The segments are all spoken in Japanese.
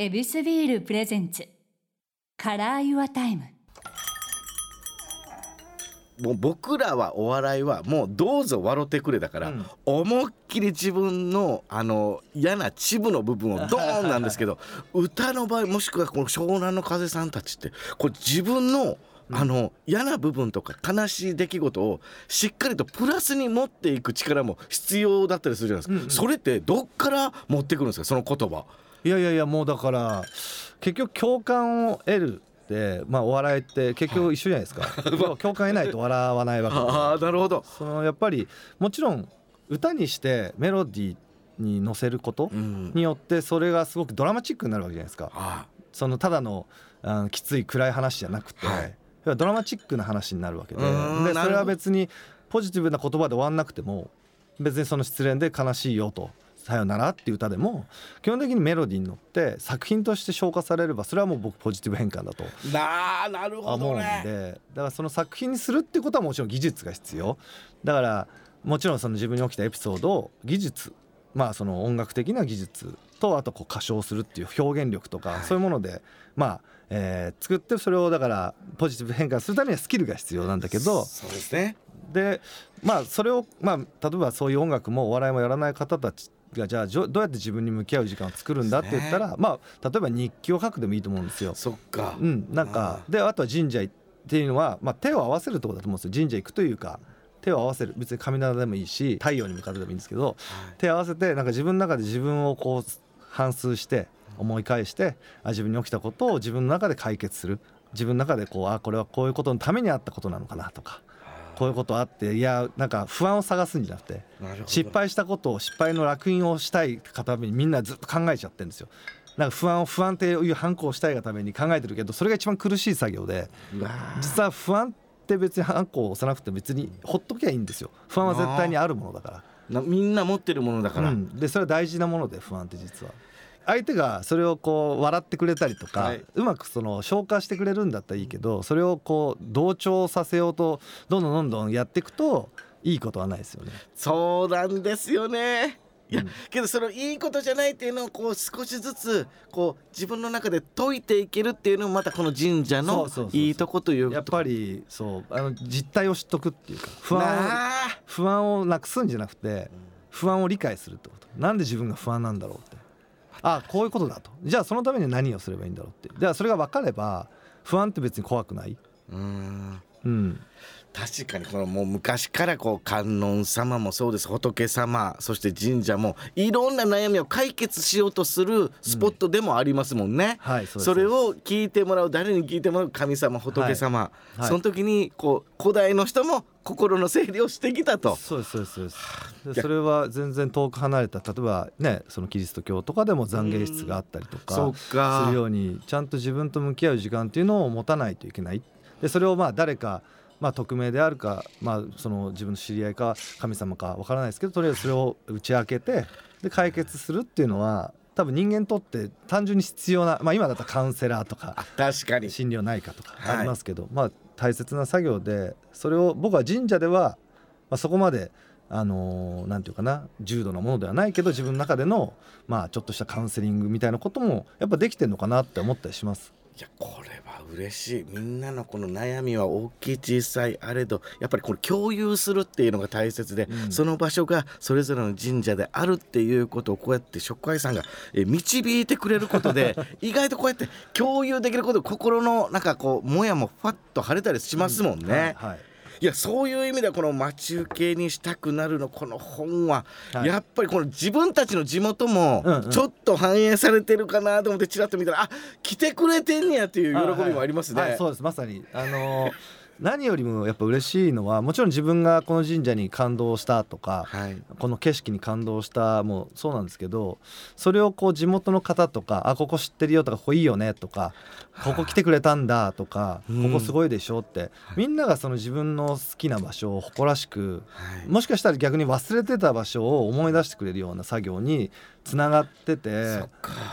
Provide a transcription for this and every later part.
ヱビスビール presents. Color Your Time.もう僕らはお笑いはもうどうぞ笑ってくれだから、うん。思いっきり自分のあの嫌な恥部の部分をドーンなんですけど 歌の場合もしくはこの湘南乃風さんたちってこう自分のあの嫌な部分とか悲しい出来事をしっかりとプラスに持っていく力も必要だったりするじゃないですか、うんうん。それってどっから持ってくるんですか？その言葉いやいやいやもうだから結局共感を得るってまあお笑いって結局一緒じゃないですか、要は 共感得ないと笑わないわけでああなるほど、そのやっぱりもちろん歌にしてメロディーに乗せることうん、によってそれがすごくドラマチックになるわけじゃないですか。あそのただのあのきつい暗い話じゃなくて、はい。ドラマチックな話になるわけででそれは別にポジティブな言葉で終わんなくても別にその失恋で悲しいよと。さよならっていう歌でも基本的にメロディーに乗って作品として消化されればそれはもう僕ポジティブ変換だとなあなるほ思うんでだからその作品にするってことはもちろん技術が必要。だからもちろんその自分に起きたエピソードを技術まあその音楽的な技術とあとこう歌唱するっていう表現力とか、はい。そういうものでまあ、えー作ってそれをだからポジティブ変換するためにはスキルが必要なんだけどそうですね。でまあそれをまあ例えばそういう音楽もお笑いもやらない方たちがじゃあどうやって自分に向き合う時間を作るんだって言ったら、まあ例えば日記を書くでもいいと思うんですよ。そっか、うん、なんかであとは神社っていうのは、まあ、手を合わせるところだと思うんですよ。神社行くというか手を合わせる。別に神棚でもいいし太陽に向かってでもいいんですけどはい。手を合わせてなんか自分の中で自分をこう反芻して思い返してあ自分に起きたことを自分の中で解決する。自分の中でこうあこれはこういうことのためにあったことなのかなとかこういうことあっていやなんか不安を探すんじゃなくて失敗したことを失敗の烙印をしたいがためにみんなずっと考えちゃってるんですよ。なんか不安を不安っていう反抗をしたいがために考えてるけどそれが一番苦しい作業で実は不安って別に反抗を押さなくて別にほっときゃいいんですよ。不安は絶対にあるものだから。なみんな持ってるものだから、うん、でそれは大事なもので不安って実は相手がそれをこう笑ってくれたりとか、はい。うまくその消化してくれるんだったらいいけどそれをこう同調させようとどんどんどんどんやっていくといいことはないですよね。そうなんですよね。いや、うん。けどそのいいことじゃないっていうのをこう少しずつこう自分の中で解いていけるっていうのもまたこの神社のいいとこというやっぱりそうあの実態を知っとくっていうか不安をなあ。不安をなくすんじゃなくて不安を理解するってこと。なんで自分が不安なんだろうあこういうことだと。じゃあそのために何をすればいいんだろうって。じゃあそれが分かれば不安って別に怖くない、うん。うん、確かにこのもう昔からこう観音様もそうです。仏様そして神社もいろんな悩みを解決しようとするスポットでもありますもんね。はいそそれを聞いてもらう誰に聞いてもらう神様仏様、はい。はいその時にこう古代の人も心の整理をしてきたと。そうですそうです。そうですでそれは全然遠く離れた例えばねそのキリスト教とかでも懺悔室があったりとそか。するようにちゃんと自分と向き合う時間っていうのを持たないといけないでそれをまあ誰かまあ匿名であるかまあその自分の知り合いか神様かわからないですけどとりあえずそれを打ち明けてで解決するっていうのは多分人間にとって単純に必要なまあ今だったらカウンセラーとかあ確かに心療内科とかはいありますけど、まあ大切な作業でそれを僕は神社では、まあ、そこまであのーなんていうかな重度なものではないけど自分の中でのまあちょっとしたカウンセリングみたいなこともやっぱできてるのかなって思ったりします。いやこれは嬉しい。みんなのこの悩みは大きい小さいあれどやっぱりこれ共有するっていうのが大切で、うん。その場所がそれぞれの神社であるっていうことをこうやって食会さんがえ導いてくれることで 意外とこうやって共有できることで心のなんかこうもやもファッと晴れたりしますもんね。はいはいいやそういう意味ではこの待ち受けにしたくなるのこの本は、はい。やっぱりこの自分たちの地元もちょっと反映されてるかなと思ってちらっと見たら、あ来てくれてんねやっていう喜びもありますね。はいはいそうです。まさに。あのー何よりもやっぱ嬉しいのはもちろん自分がこの神社に感動したとか、はい。この景色に感動したもそうなんですけどそれをこう地元の方とか「あここ知ってるよ」とか「ここいいよね」とか「ここ来てくれたんだ」とか「うん。ここすごいでしょ」ってみんながその自分の好きな場所を誇らしくはい。もしかしたら逆に忘れてた場所を思い出してくれるような作業につながってて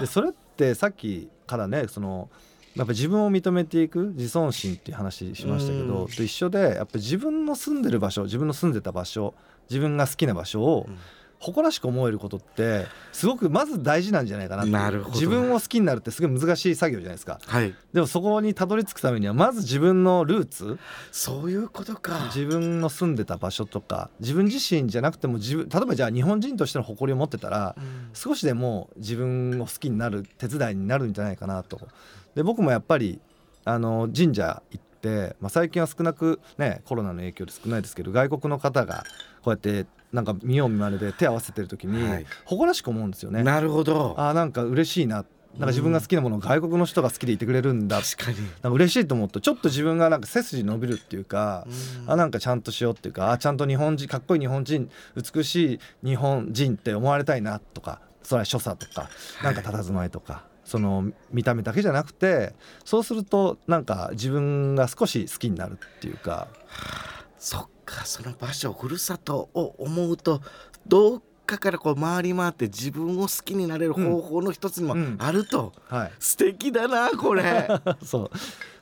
でそれってさっきからねそのやっぱ自分を認めていく自尊心っていう話しましたけど、うん。と一緒でやっぱ自分の住んでる場所自分の住んでた場所自分が好きな場所をうん誇らしく思えることってすごくまず大事なんじゃないかななるほど自分を好きになるってすごい難しい作業じゃないですか。はい。でもそこにたどり着くためにはまず自分のルーツ。そういうことか。自分の住んでた場所とか自分自身じゃなくても自分例えばじゃあ日本人としての誇りを持ってたら少しでも自分を好きになる手伝いになるんじゃないかなと。で僕もやっぱりあの神社行って、まあ、最近は少なくねコロナの影響で少ないですけど外国の方がこうやってなんか見よう見まねで手を合わせてる時にはい。誇らしく思うんですよね。なるほど。あーなんか嬉しいな。なんか自分が好きなものを外国の人が好きでいてくれるんだ。確かに。なんか嬉しいと思うとちょっと自分がなんか背筋伸びるっていうか、あなんかちゃんとしようっていうかあちゃんと日本人かっこいい日本人美しい日本人って思われたいなとかそれは所作とかなんか佇まいとか、その見た目だけじゃなくてそうするとなんか自分が少し好きになるっていうか。そっかその場所ふるさとを思うとどっかからこう回り回って自分を好きになれる方法の一つにもうん。あると、はい。素敵だなこれ。そ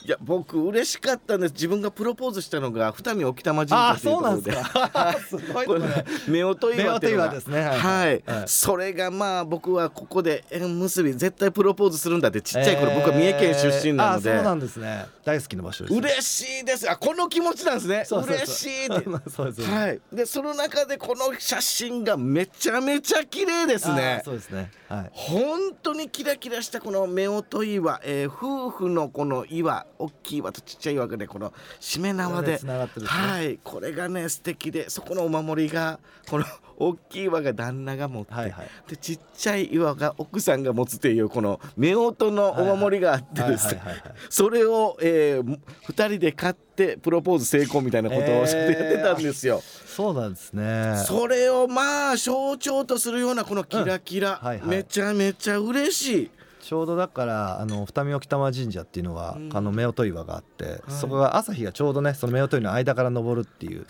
ういや僕嬉しかったんです。自分がプロポーズしたのが二見沖玉神社あというところでか。すごいこれ夫婦岩っていうのが。ね。はい。はい、はい。それがまあ僕はここで縁結び絶対プロポーズするんだってちっちゃい頃、えー。僕は三重県出身なので。あそうなんですね。大好きな場所です嬉しいです。あこの気持ちなんですね。嬉しい そうですはい。でその中でこの写真がめちゃめちゃ綺麗ですあねそうですねはい。本当にキラキラしたこの夫婦岩、えー夫婦のこの岩大きい岩とちっちゃい岩がねこのしめ縄で。ね。はい。これがね素敵でそこのお守りがこの大きい岩が旦那が持って、はいはい。でちっちゃい岩が奥さんが持つっていうこの夫婦のお守りがあってです。ねそれを、えー、2人で買ってプロポーズ成功みたいなことをえーちょっとやってたんですよ。そうなんですね。それをまあ象徴とするようなこのキラキラ、うんはいはい。めちゃめちゃ嬉しい。ちょうどだからあの二見沖玉神社っていうのは、うんあの夫婦岩があって、そこが朝日がちょうどねその夫婦岩の間から昇るっていう、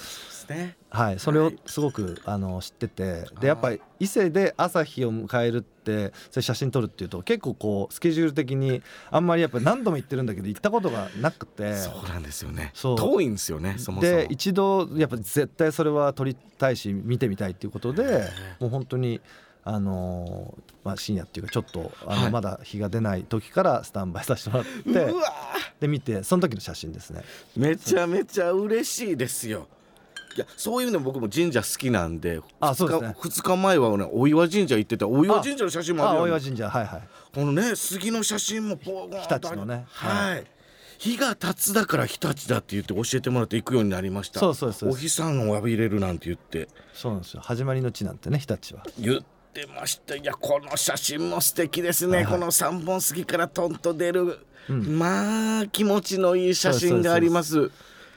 ね。はい、それをはいすごくあの知っててでやっぱり伊勢で朝日を迎えるってそれ写真撮るっていうと結構こうスケジュール的にあんまりやっぱ何度も行ってるんだけど行ったことがなくて。そうなんですよね。そう遠いんですよね。そもそも。で一度やっぱ絶対それは撮りたいし見てみたいっていうことでもう本当にあのーまあ深夜っていうかちょっとあのはい。まだ日が出ない時からスタンバイさせてもらって、うわで見てその時の写真ですね。ーめちゃめちゃ嬉しいですよ。いやそういう意味で僕も神社好きなんで2日,、あそうですね。2日前はねお岩神社行っててお岩神社の写真もあるよ。あ大岩神社はいはい。このね杉の写真もポーゴン日立のねはい、日が経つだから日立だって言って教えてもらって行くようになりました。そうそうそう。お日さんを浴びれるなんて言って。そうなんですよ。始まりの地なんてね日立は。言ってました。いやこの写真も素敵ですね、はいはい。この三本杉からトンと出る、うん。まあ気持ちのいい写真があります。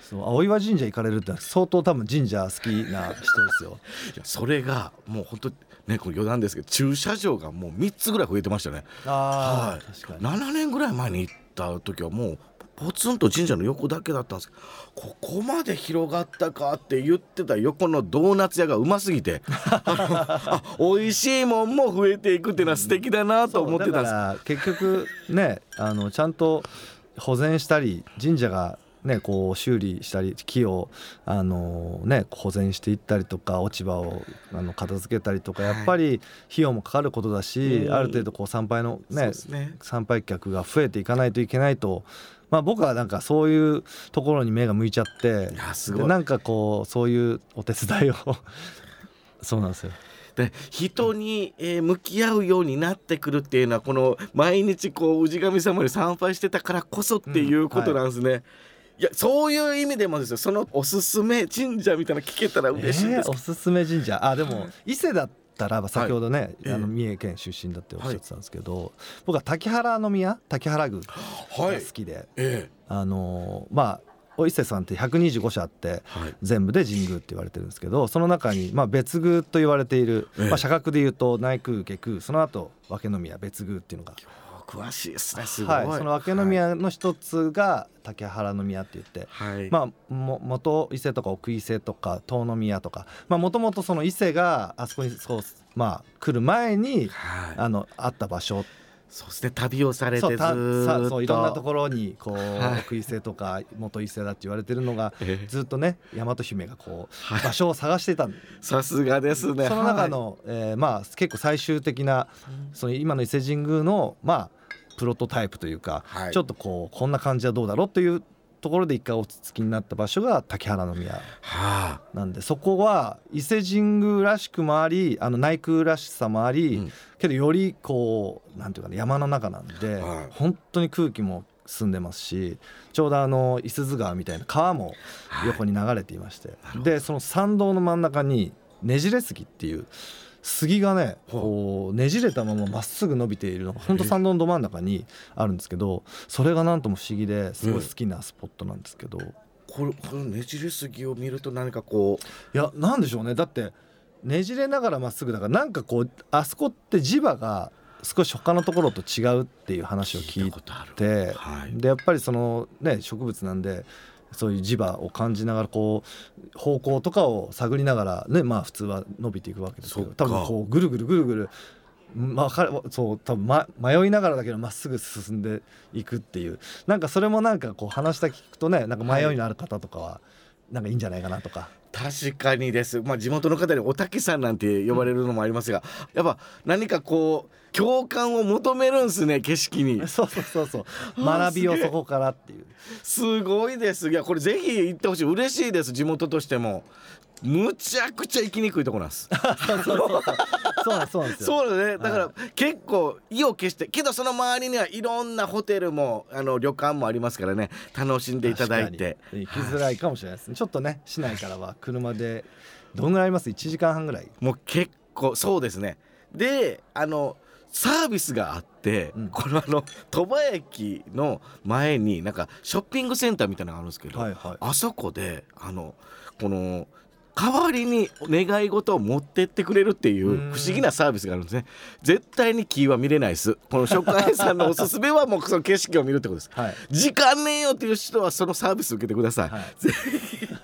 そう青岩神社行かれるって相当多分神社好きな人ですよ。いやそれがもう本当ねこれ余談ですけど駐車場がもう3つぐらい増えてましたね。あはい。確かに。7年ぐらい前に行った時はもうポツンと神社の横だけだったんです。けどここまで広がったかって言ってた横のドーナツ屋がうますぎて。あ美味しいもんも増えていくっていうのは素敵だなと思ってたんです。だから結局ねあのちゃんと保全したり神社がねこう修理したり木をあのね保全していったりとか落ち葉をあの片付けたりとかはい。やっぱり費用もかかることだし、うん。ある程度こう参拝のね。参拝客が増えていかないといけないと。まあ、僕はなんかそういうところに目が向いちゃっていやすごい。でなんかこうそういうお手伝いを。そうなんですよ。で人に、えー向き合うようになってくるっていうのはこの毎日こう氏神様に参拝してたからこそっていうことなんですね。い、やそういう意味でもですよ。そのおすすめ神社みたいなの聞けたら嬉しいです。えーおすすめ神社？あでも伊勢だったら先ほどね、ええ。あの三重県出身だっておっしゃってたんですけど、僕は滝原宮滝原宮がはい。好きで、えあのーまあお伊勢さんって125社あってえはい。全部で神宮って言われてるんですけどその中に、まあ、別宮と言われている、ええ。まあ、社格でいうと内宮下宮その後分宮別宮っていうのが詳しいですね。すごい、はい、その分宮の一つが竹原宮って言って、はい、まあ、も元伊勢とか奥伊勢とか遠宮とかもともとその伊勢があそこにそう、まあ、来る前にはい。あのあった場所そうですね旅をされてずっと。さそういろんなところにこう、はい。奥伊勢とか元伊勢だって言われてるのがええ。ずっとね大和姫がこう、はい。場所を探していたんさすがですね。その中の、えーまあ結構最終的なその今の伊勢神宮のまあプロトタイプというか、はい。ちょっとこうこんな感じはどうだろうというところで一回おつつきになった場所が竹原宮。はあ。なんでそこは伊勢神宮らしくもありあの内宮らしさもあり、うん。けどよりこうなんていうかね山の中なんで、はい。本当に空気も澄んでますしちょうどあの五十鈴川みたいな川も横に流れていまして、でその参道の真ん中にねじれ杉っていう杉がねこうねじれたまままっすぐ伸びているのが本当参道のど真ん中にあるんですけどそれがなんとも不思議ですごい好きなスポットなんですけど、いこれこのねじれ杉を見ると何かこう。やなんでしょうね。だってねじれながらまっすぐだからなんかこうあそこって磁場が少し他のところと違うっていう話を聞いてはい。でやっぱりそのね植物なんでそういう磁場を感じながらこう方向とかを探りながらねまあ普通は伸びていくわけですけど多分こうぐるぐるぐるぐるまあかそう多分、ま、迷いながらだけどまっすぐ進んでいくっていうなんかそれもなんかこう話した聞くとねなんか迷いのある方とかはなんかいいんじゃないかなとか。確かにです、まあ、地元の方におたけさんなんて呼ばれるのもありますが、やっぱ何かこう共感を求めるんすね景色に。そうそうそうそう。学びをそこからっていう。すごいです。いやこれぜひ行ってほしい。嬉しいです。地元としてもむちゃくちゃ行きにくいところなんです。そうそうそう。そうですね。だから結構意を決してけどその周りにはいろんなホテルもあの旅館もありますからね。楽しんでいただいて。行きづらいかもしれないですね。ちょっとね市内からは車でどんぐらいあります？1時間半ぐらい？もう結構そうですね。であのサービスがあって、うん。このあの鳥羽駅の前になんかショッピングセンターみたいなのがあるんですけど、はいはい。あそこであのこの代わりに願い事を持ってってくれるっていううん。不思議なサービスがあるんですね。絶対に木は見れないです。この食会さんのおすすめはもうその景色を見るってことです。はい。時間ねえよっていう人はそのサービス受けてください、はい。ぜ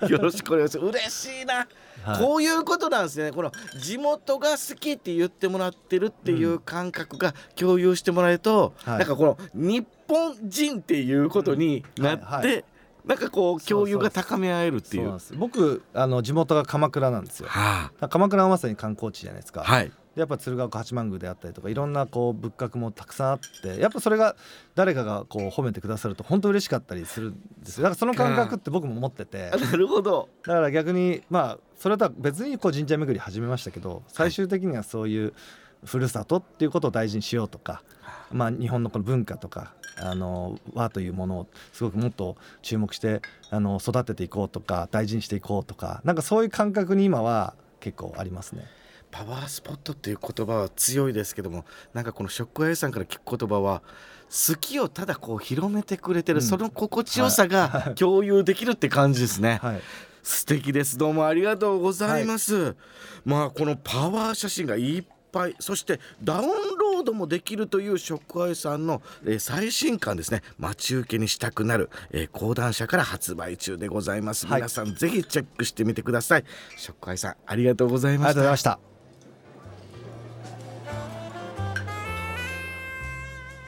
ひよろしくお願いします。嬉しいな、はい。こういうことなんですね。この地元が好きって言ってもらってるっていう感覚が共有してもらえると、はい。なんかこの日本人っていうことになって、うんはい。はいなんかこう共有が高め合えるっていう。僕あの地元が鎌倉なんですよ。は鎌倉はまさに観光地じゃないですか、あはい。でやっぱ鶴岡八幡宮であったりとかいろんなこう仏閣もたくさんあってやっぱそれが誰かがこう褒めてくださると本当嬉しかったりするんですよ。だからその感覚って僕も持ってて。あ なるほど。だから逆にまあそれとは別にこう神社巡り始めましたけど最終的にはそういうふるさとっていうことを大事にしようとか、まあ、日本のこの文化とかあの和というものをすごくもっと注目してあの育てていこうとか大事にしていこうとかなんかそういう感覚に今は結構ありますね。パワースポットっていう言葉は強いですけどもなんかこのショックアイさんから聞く言葉は好きをただこう広めてくれてる、うん。その心地よさが共有できるって感じですね、はい、素敵です。どうもありがとうございます、まあこのパワー写真がいっぱいそしてダウンロードもできるというショックアイさんの、えー最新刊ですね。待ち受けにしたくなる、えー講談社から発売中でございます、はい。皆さんぜひチェックしてみてください。ショックアイさんありがとうございありました。がとうございました。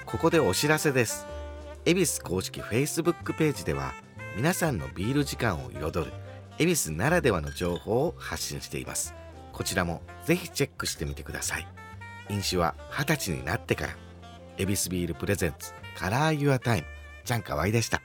ここでお知らせです。恵比寿公式 Facebook ページでは皆さんのビール時間を彩る恵比寿ならではの情報を発信しています。こちらもぜひチェックしてみてください飲酒は二十歳になってから。ヱビスビール presents Color Your Time ちゃんかわいでした。